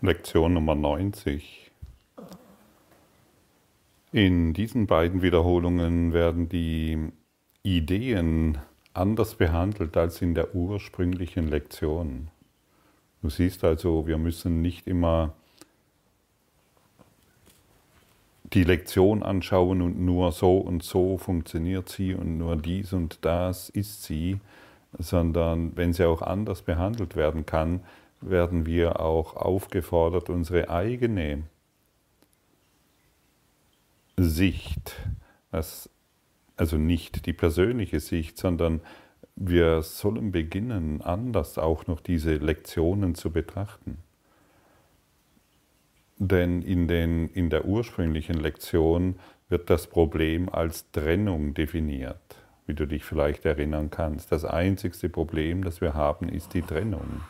Lektion Nummer 90. In diesen beiden Wiederholungen werden die Ideen anders behandelt als in der ursprünglichen Lektion. Du siehst also, wir müssen nicht immer die Lektion anschauen und nur so und so funktioniert sie und nur dies und das ist sie, sondern wenn sie auch anders behandelt werden kann, werden wir auch aufgefordert, unsere eigene Sicht, also nicht die persönliche Sicht, sondern wir sollen beginnen, anders auch noch diese Lektionen zu betrachten. Denn in, den, in der ursprünglichen Lektion wird das Problem als Trennung definiert, wie du dich vielleicht erinnern kannst. Das einzigste Problem, das wir haben, ist die Trennung.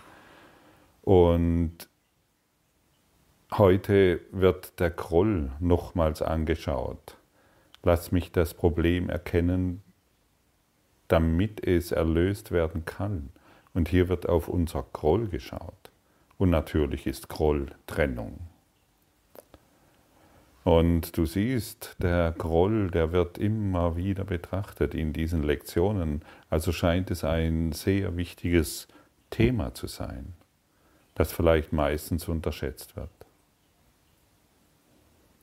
Und heute wird der Groll nochmals angeschaut. Lass mich das Problem erkennen, damit es erlöst werden kann. Und hier wird auf unser Groll geschaut. Und natürlich ist Groll Trennung. Und du siehst, der Groll, der wird immer wieder betrachtet in diesen Lektionen. Also scheint es ein sehr wichtiges Thema zu sein das vielleicht meistens unterschätzt wird.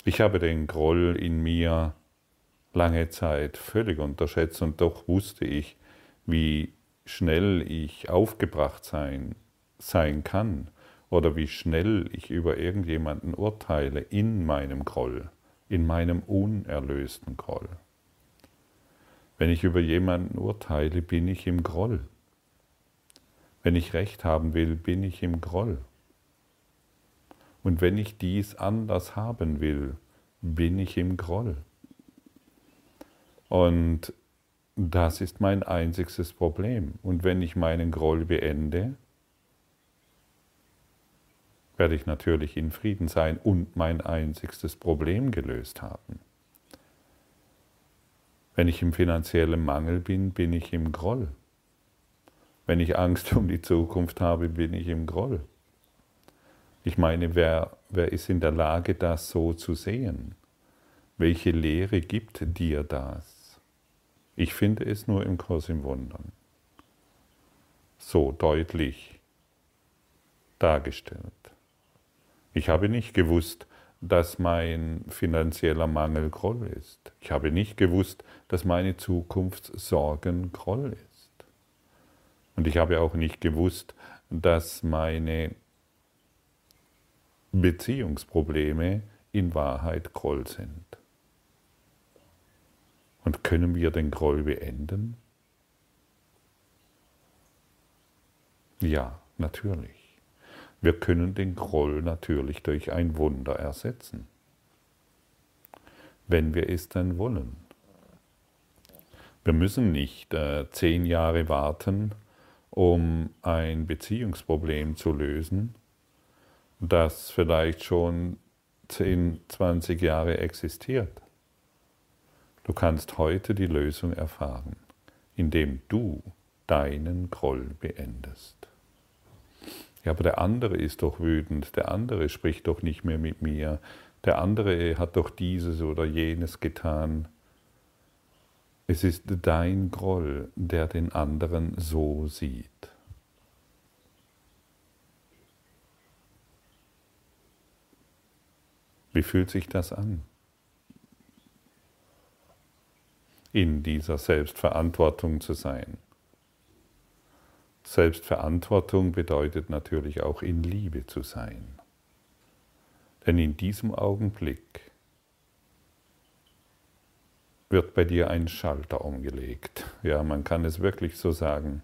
Ich habe den Groll in mir lange Zeit völlig unterschätzt und doch wusste ich, wie schnell ich aufgebracht sein, sein kann oder wie schnell ich über irgendjemanden urteile in meinem Groll, in meinem unerlösten Groll. Wenn ich über jemanden urteile, bin ich im Groll. Wenn ich Recht haben will, bin ich im Groll. Und wenn ich dies anders haben will, bin ich im Groll. Und das ist mein einziges Problem. Und wenn ich meinen Groll beende, werde ich natürlich in Frieden sein und mein einziges Problem gelöst haben. Wenn ich im finanziellen Mangel bin, bin ich im Groll. Wenn ich Angst um die Zukunft habe, bin ich im Groll. Ich meine, wer, wer ist in der Lage, das so zu sehen? Welche Lehre gibt dir das? Ich finde es nur im Kurs im Wundern. So deutlich dargestellt. Ich habe nicht gewusst, dass mein finanzieller Mangel Groll ist. Ich habe nicht gewusst, dass meine Zukunft Sorgen Groll ist. Und ich habe auch nicht gewusst, dass meine Beziehungsprobleme in Wahrheit Groll sind. Und können wir den Groll beenden? Ja, natürlich. Wir können den Groll natürlich durch ein Wunder ersetzen, wenn wir es dann wollen. Wir müssen nicht äh, zehn Jahre warten, um ein Beziehungsproblem zu lösen, das vielleicht schon 10, 20 Jahre existiert. Du kannst heute die Lösung erfahren, indem du deinen Groll beendest. Ja, aber der andere ist doch wütend, der andere spricht doch nicht mehr mit mir, der andere hat doch dieses oder jenes getan. Es ist dein Groll, der den anderen so sieht. Wie fühlt sich das an? In dieser Selbstverantwortung zu sein. Selbstverantwortung bedeutet natürlich auch in Liebe zu sein. Denn in diesem Augenblick wird bei dir ein Schalter umgelegt. Ja, man kann es wirklich so sagen.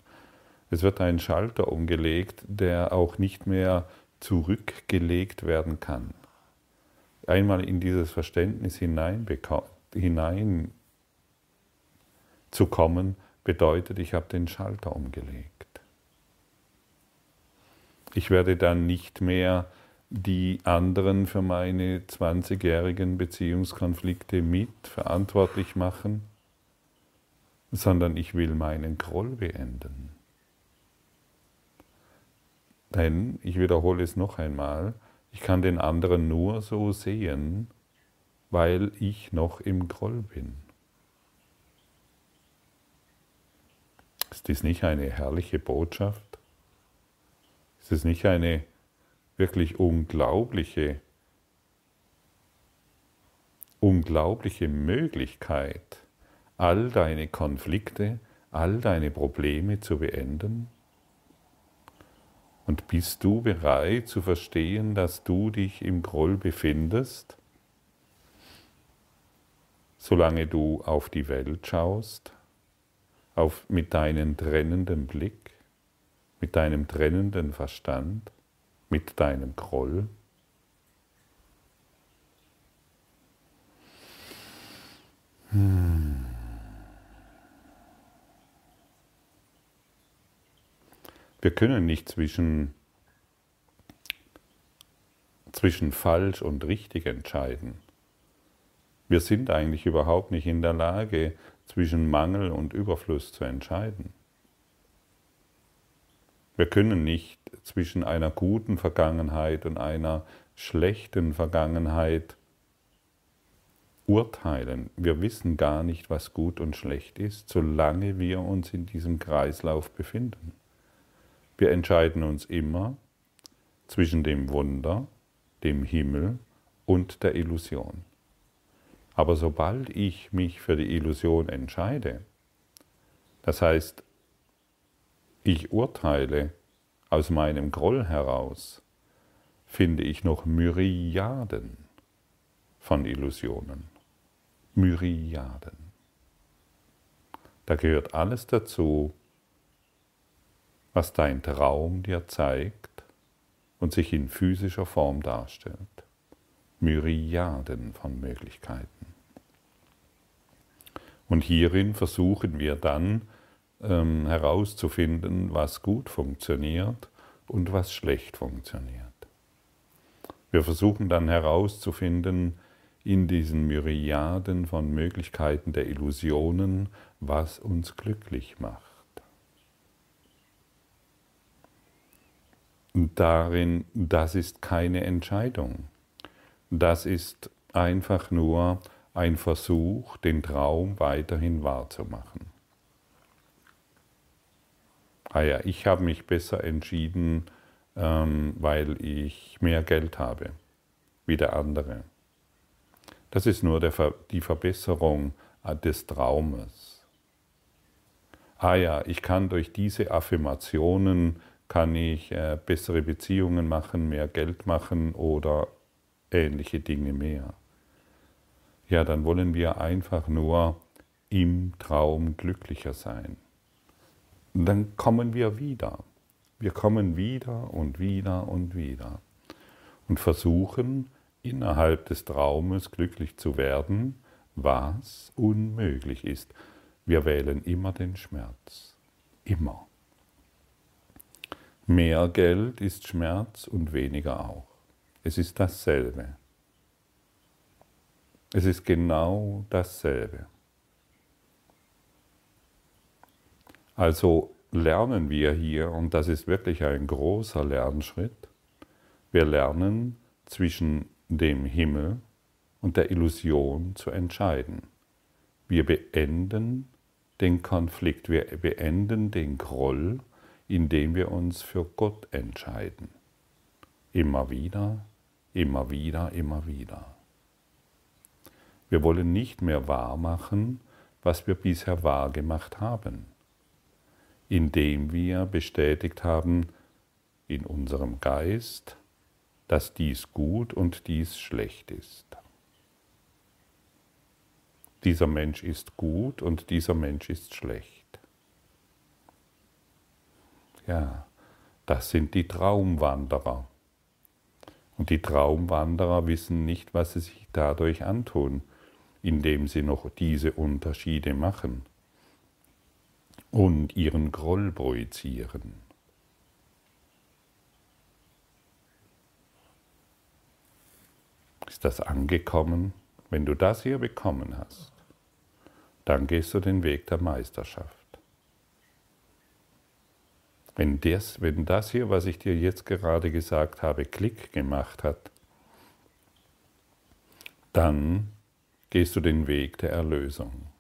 Es wird ein Schalter umgelegt, der auch nicht mehr zurückgelegt werden kann. Einmal in dieses Verständnis hinein, hinein zu kommen, bedeutet, ich habe den Schalter umgelegt. Ich werde dann nicht mehr die anderen für meine 20-jährigen Beziehungskonflikte mit verantwortlich machen, sondern ich will meinen Groll beenden. Denn, ich wiederhole es noch einmal, Ich kann den anderen nur so sehen, weil ich noch im Groll bin. Ist dies nicht eine herrliche Botschaft? Ist es nicht eine wirklich unglaubliche, unglaubliche Möglichkeit, all deine Konflikte, all deine Probleme zu beenden? Und bist du bereit zu verstehen, dass du dich im Groll befindest, solange du auf die Welt schaust, auf, mit deinem trennenden Blick, mit deinem trennenden Verstand, mit deinem Groll? Hm. Wir können nicht zwischen, zwischen falsch und richtig entscheiden. Wir sind eigentlich überhaupt nicht in der Lage, zwischen Mangel und Überfluss zu entscheiden. Wir können nicht zwischen einer guten Vergangenheit und einer schlechten Vergangenheit urteilen. Wir wissen gar nicht, was gut und schlecht ist, solange wir uns in diesem Kreislauf befinden. Wir entscheiden uns immer zwischen dem Wunder, dem Himmel und der Illusion. Aber sobald ich mich für die Illusion entscheide, das heißt, ich urteile aus meinem Groll heraus, finde ich noch Myriaden von Illusionen. Myriaden. Da gehört alles dazu, was dein Traum dir zeigt und sich in physischer Form darstellt. Myriaden von Möglichkeiten. Und hierin versuchen wir dann ähm, herauszufinden, was gut funktioniert und was schlecht funktioniert. Wir versuchen dann herauszufinden in diesen Myriaden von Möglichkeiten der Illusionen, was uns glücklich macht. darin, das ist keine Entscheidung. Das ist einfach nur ein Versuch, den Traum weiterhin wahrzumachen. Ah ja, ich habe mich besser entschieden, ähm, weil ich mehr Geld habe wie der andere. Das ist nur der, die Verbesserung äh, des Traumes. Ah ja, ich kann durch diese Affirmationen kann ich äh, bessere Beziehungen machen, mehr Geld machen oder ähnliche Dinge mehr. Ja, dann wollen wir einfach nur im Traum glücklicher sein. Dann kommen wir wieder. Wir kommen wieder und wieder und wieder und versuchen innerhalb des Traumes glücklich zu werden, was unmöglich ist. Wir wählen immer den Schmerz. Immer. Mehr Geld ist Schmerz und weniger auch. Es ist dasselbe. Es ist genau dasselbe. Also lernen wir hier, und das ist wirklich ein großer Lernschritt, wir lernen zwischen dem Himmel und der Illusion zu entscheiden. Wir beenden den Konflikt, wir beenden den Groll indem wir uns für Gott entscheiden. Immer wieder, immer wieder, immer wieder. Wir wollen nicht mehr wahr machen, was wir bisher wahr gemacht haben, indem wir bestätigt haben in unserem Geist, dass dies gut und dies schlecht ist. Dieser Mensch ist gut und dieser Mensch ist schlecht. Ja, das sind die Traumwanderer. Und die Traumwanderer wissen nicht, was sie sich dadurch antun, indem sie noch diese Unterschiede machen und ihren Groll projizieren. Ist das angekommen? Wenn du das hier bekommen hast, dann gehst du den Weg der Meisterschaft. Wenn das, wenn das hier, was ich dir jetzt gerade gesagt habe, Klick gemacht hat, dann gehst du den Weg der Erlösung.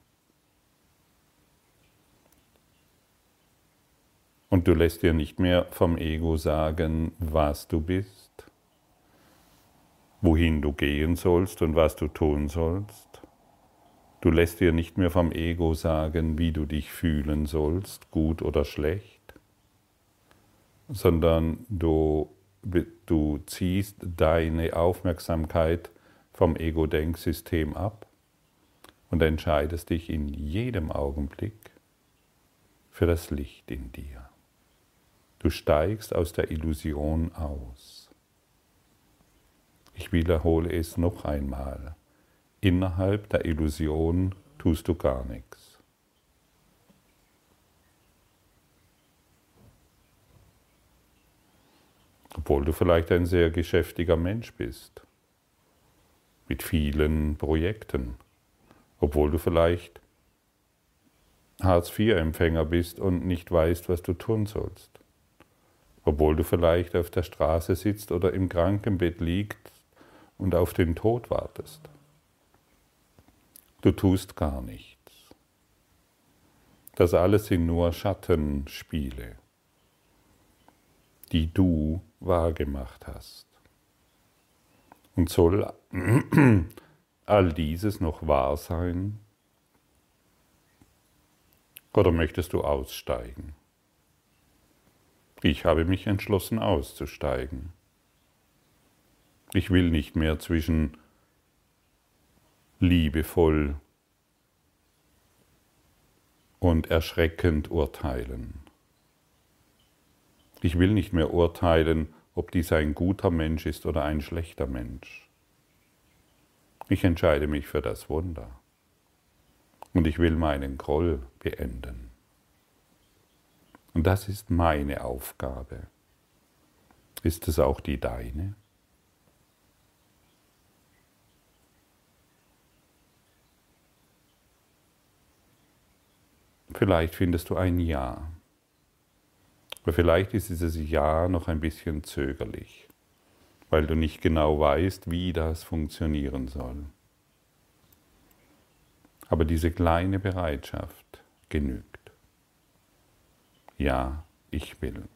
Und du lässt dir nicht mehr vom Ego sagen, was du bist, wohin du gehen sollst und was du tun sollst. Du lässt dir nicht mehr vom Ego sagen, wie du dich fühlen sollst, gut oder schlecht, sondern du, du ziehst deine Aufmerksamkeit vom Ego-Denksystem ab und entscheidest dich in jedem Augenblick für das Licht in dir. Du steigst aus der Illusion aus. Ich wiederhole es noch einmal. Innerhalb der Illusion tust du gar nichts. Obwohl du vielleicht ein sehr geschäftiger Mensch bist, mit vielen Projekten, obwohl du vielleicht Hartz-IV-Empfänger bist und nicht weißt, was du tun sollst obwohl du vielleicht auf der Straße sitzt oder im Krankenbett liegst und auf den Tod wartest. Du tust gar nichts. Das alles sind nur Schattenspiele, die du wahrgemacht hast. Und soll all dieses noch wahr sein? Oder möchtest du aussteigen? Ich habe mich entschlossen auszusteigen. Ich will nicht mehr zwischen liebevoll und erschreckend urteilen. Ich will nicht mehr urteilen, ob dies ein guter Mensch ist oder ein schlechter Mensch. Ich entscheide mich für das Wunder. Und ich will meinen Groll beenden. Und das ist meine Aufgabe. Ist es auch die deine? Vielleicht findest du ein Ja. Aber vielleicht ist dieses Ja noch ein bisschen zögerlich, weil du nicht genau weißt, wie das funktionieren soll. Aber diese kleine Bereitschaft genügt ja, ich will.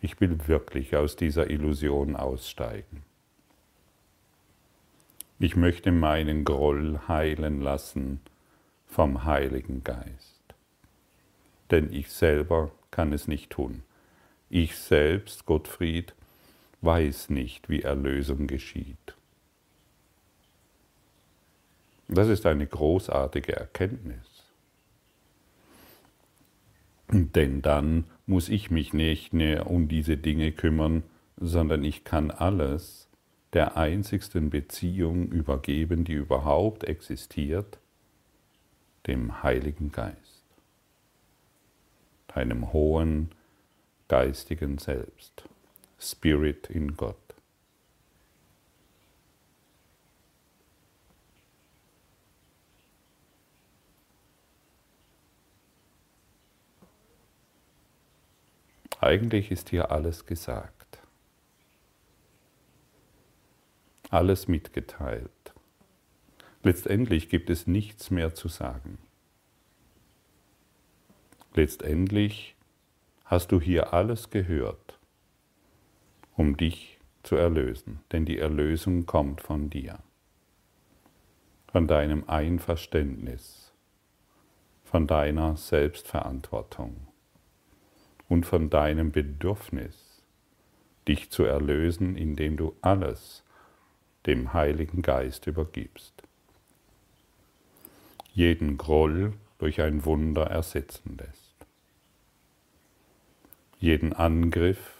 Ich will wirklich aus dieser Illusion aussteigen. Ich möchte meinen Groll heilen lassen vom Heiligen Geist. Denn ich selber kann es nicht tun. Ich selbst, Gottfried, weiß nicht, wie Erlösung geschieht. Das ist eine großartige Erkenntnis. Denn dann muss ich mich nicht mehr um diese Dinge kümmern, sondern ich kann alles der einzigsten Beziehung übergeben, die überhaupt existiert, dem Heiligen Geist, deinem hohen geistigen Selbst, Spirit in Gott. Eigentlich ist hier alles gesagt, alles mitgeteilt. Letztendlich gibt es nichts mehr zu sagen. Letztendlich hast du hier alles gehört, um dich zu erlösen, denn die Erlösung kommt von dir, von deinem Einverständnis, von deiner Selbstverantwortung und von deinem Bedürfnis, dich zu erlösen, indem du alles dem Heiligen Geist übergibst. Jeden Groll durch ein Wunder ersetzen lässt. Jeden Angriff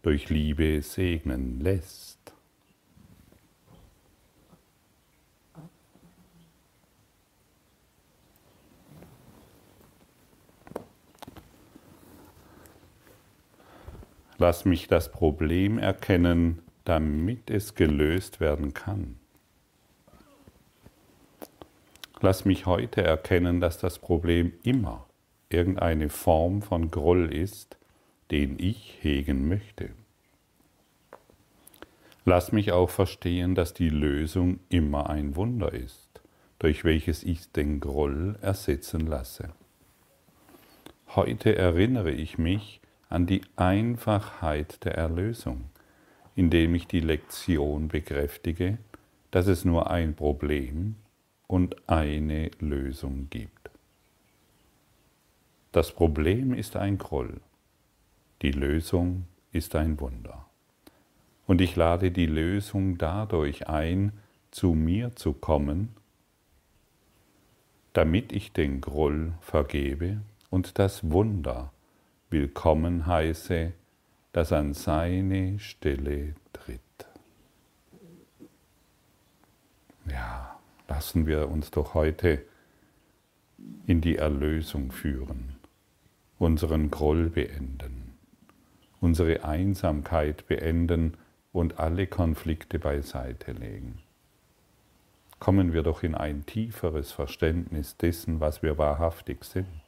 durch Liebe segnen lässt Lass mich das Problem erkennen, damit es gelöst werden kann. Lass mich heute erkennen, dass das Problem immer irgendeine Form von Groll ist, den ich hegen möchte. Lass mich auch verstehen, dass die Lösung immer ein Wunder ist, durch welches ich den Groll ersetzen lasse. Heute erinnere ich mich an die Einfachheit der Erlösung, indem ich die Lektion bekräftige, dass es nur ein Problem und eine Lösung gibt. Das Problem ist ein Groll, die Lösung ist ein Wunder. Und ich lade die Lösung dadurch ein, zu mir zu kommen, damit ich den Groll vergebe und das Wunder willkommen heiße, das an seine Stelle tritt. Ja, lassen wir uns doch heute in die Erlösung führen, unseren Groll beenden, unsere Einsamkeit beenden, und alle Konflikte beiseite legen. Kommen wir doch in ein tieferes Verständnis dessen, was wir wahrhaftig sind.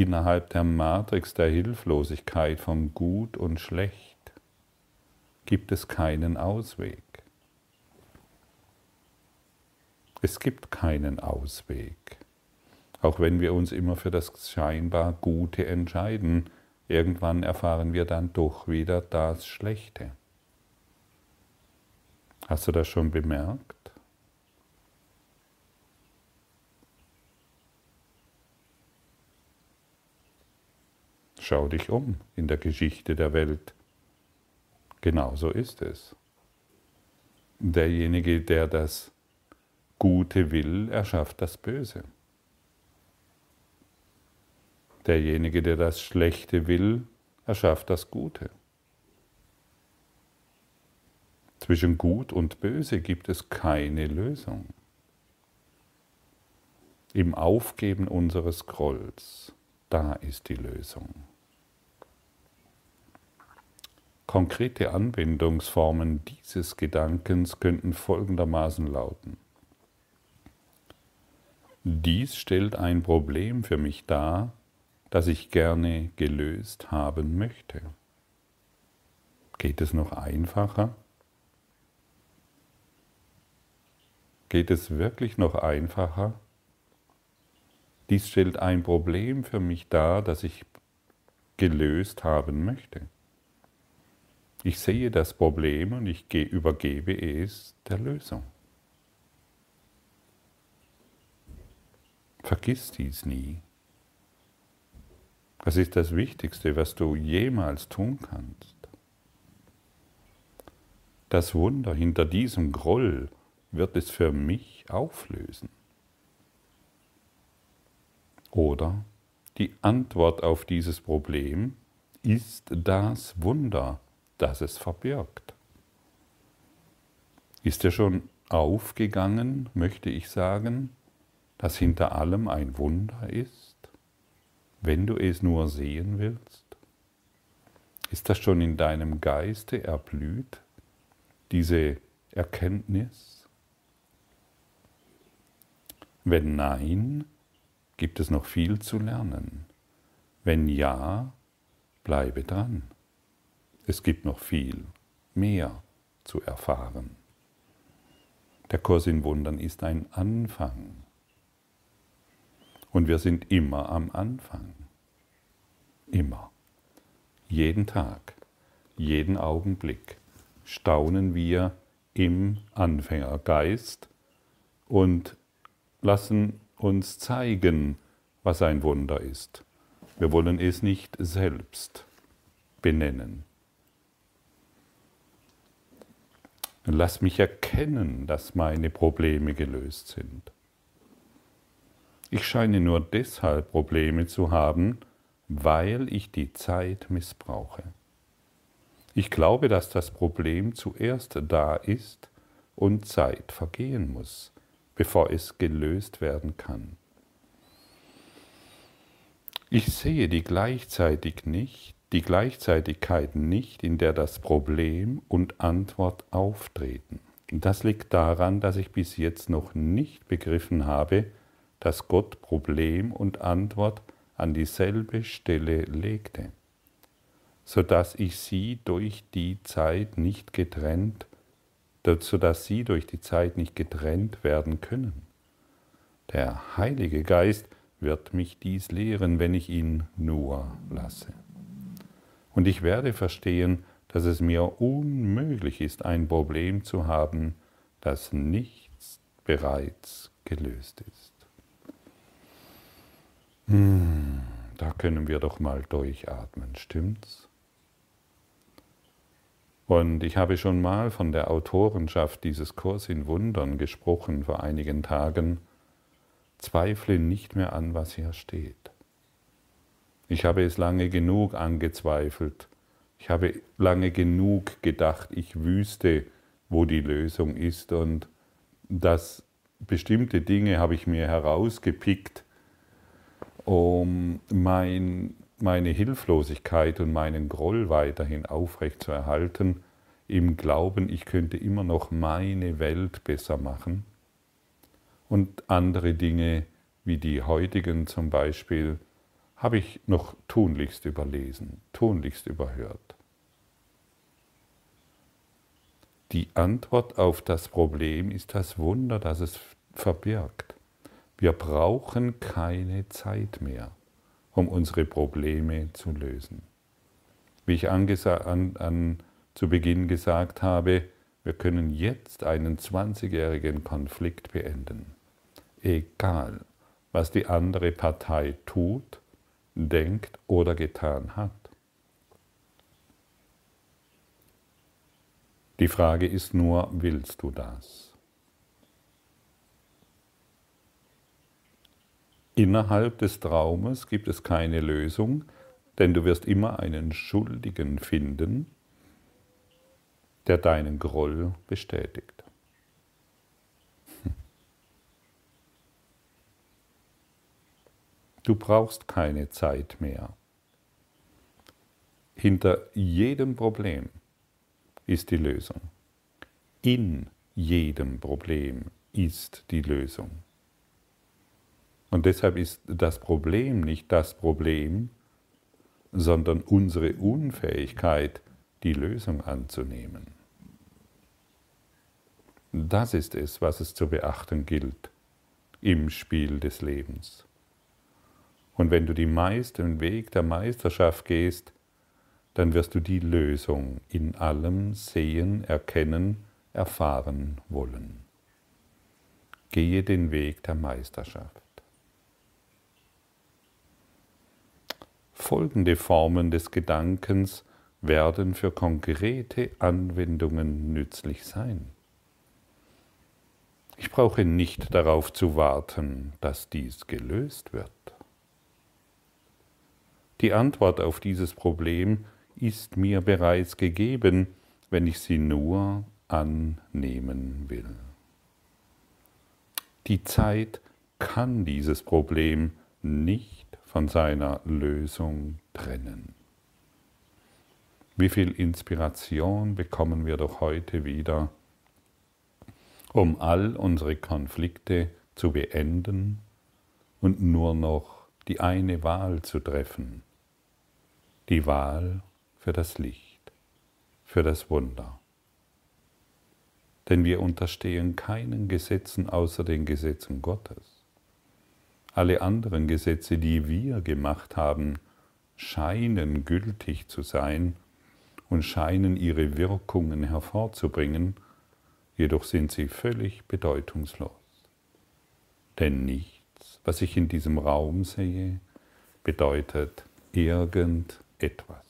Innerhalb der Matrix der Hilflosigkeit von Gut und Schlecht gibt es keinen Ausweg. Es gibt keinen Ausweg. Auch wenn wir uns immer für das scheinbar Gute entscheiden, irgendwann erfahren wir dann doch wieder das Schlechte. Hast du das schon bemerkt? Schau dich um in der Geschichte der Welt. Genauso ist es. Derjenige, der das Gute will, erschafft das Böse. Derjenige, der das Schlechte will, erschafft das Gute. Zwischen Gut und Böse gibt es keine Lösung. Im Aufgeben unseres Grolls, da ist die Lösung. Konkrete Anwendungsformen dieses Gedankens könnten folgendermaßen lauten. Dies stellt ein Problem für mich dar, das ich gerne gelöst haben möchte. Geht es noch einfacher? Geht es wirklich noch einfacher? Dies stellt ein Problem für mich dar, das ich gelöst haben möchte. Ich sehe das Problem und ich übergebe es der Lösung. Vergiss dies nie. Das ist das Wichtigste, was du jemals tun kannst. Das Wunder hinter diesem Groll wird es für mich auflösen. Oder die Antwort auf dieses Problem ist das Wunder, das es verbirgt. Ist dir schon aufgegangen, möchte ich sagen, dass hinter allem ein Wunder ist? wenn du es nur sehen willst? Ist das schon in deinem Geiste erblüht, diese Erkenntnis? Wenn nein, gibt es noch viel zu lernen. Wenn ja, bleibe dran. Es gibt noch viel mehr zu erfahren. Der Kurs in Wundern ist ein Anfang. Und wir sind immer am Anfang. Immer. Jeden Tag, jeden Augenblick staunen wir im Anfängergeist und lassen uns zeigen, was ein Wunder ist. Wir wollen es nicht selbst benennen. Lass mich erkennen, dass meine Probleme gelöst sind. Ich scheine nur deshalb Probleme zu haben, weil ich die Zeit missbrauche. Ich glaube, dass das Problem zuerst da ist und Zeit vergehen muss, bevor es gelöst werden kann. Ich sehe die gleichzeitig nicht, die Gleichzeitigkeit nicht, in der das Problem und Antwort auftreten. Das liegt daran, dass ich bis jetzt noch nicht begriffen habe, dass Gott Problem und Antwort an dieselbe Stelle legte, sodass ich sie durch die Zeit nicht getrennt, sodass sie durch die Zeit nicht getrennt werden können. Der Heilige Geist wird mich dies lehren, wenn ich ihn nur lasse. Und ich werde verstehen, dass es mir unmöglich ist, ein Problem zu haben, das nichts bereits gelöst ist. Hm, da können wir doch mal durchatmen, stimmt's? Und ich habe schon mal von der Autorenschaft dieses Kurs in Wundern gesprochen vor einigen Tagen. Zweifle nicht mehr an, was hier steht. Ich habe es lange genug angezweifelt. Ich habe lange genug gedacht, ich wüsste, wo die Lösung ist und dass bestimmte Dinge habe ich mir herausgepickt, um mein, meine Hilflosigkeit und meinen Groll weiterhin aufrecht zu erhalten, im Glauben, ich könnte immer noch meine Welt besser machen und andere Dinge wie die heutigen zum Beispiel habe ich noch tunlichst überlesen, tunlichst überhört. Die Antwort auf das Problem ist das Wunder, das es verbirgt. Wir brauchen keine Zeit mehr, um unsere Probleme zu lösen. Wie ich an, an, zu Beginn gesagt habe, wir können jetzt einen 20-jährigen Konflikt beenden. Egal, was die andere Partei tut denkt oder getan hat. Die Frage ist nur, willst du das? Innerhalb des Traumes gibt es keine Lösung, denn du wirst immer einen Schuldigen finden, der deinen Groll bestätigt. Du brauchst keine Zeit mehr. Hinter jedem Problem ist die Lösung. In jedem Problem ist die Lösung. Und deshalb ist das Problem nicht das Problem, sondern unsere Unfähigkeit, die Lösung anzunehmen. Das ist es, was es zu beachten gilt im Spiel des Lebens. Und wenn du die Meist, den Weg der Meisterschaft gehst, dann wirst du die Lösung in allem sehen, erkennen, erfahren wollen. Gehe den Weg der Meisterschaft. Folgende Formen des Gedankens werden für konkrete Anwendungen nützlich sein. Ich brauche nicht darauf zu warten, dass dies gelöst wird. Die Antwort auf dieses Problem ist mir bereits gegeben, wenn ich sie nur annehmen will. Die Zeit kann dieses Problem nicht von seiner Lösung trennen. Wie viel Inspiration bekommen wir doch heute wieder, um all unsere Konflikte zu beenden und nur noch die eine Wahl zu treffen, die Wahl für das Licht, für das Wunder. Denn wir unterstehen keinen Gesetzen außer den Gesetzen Gottes. Alle anderen Gesetze, die wir gemacht haben, scheinen gültig zu sein und scheinen ihre Wirkungen hervorzubringen, jedoch sind sie völlig bedeutungslos. Denn nichts, was ich in diesem Raum sehe, bedeutet irgendetwas it was.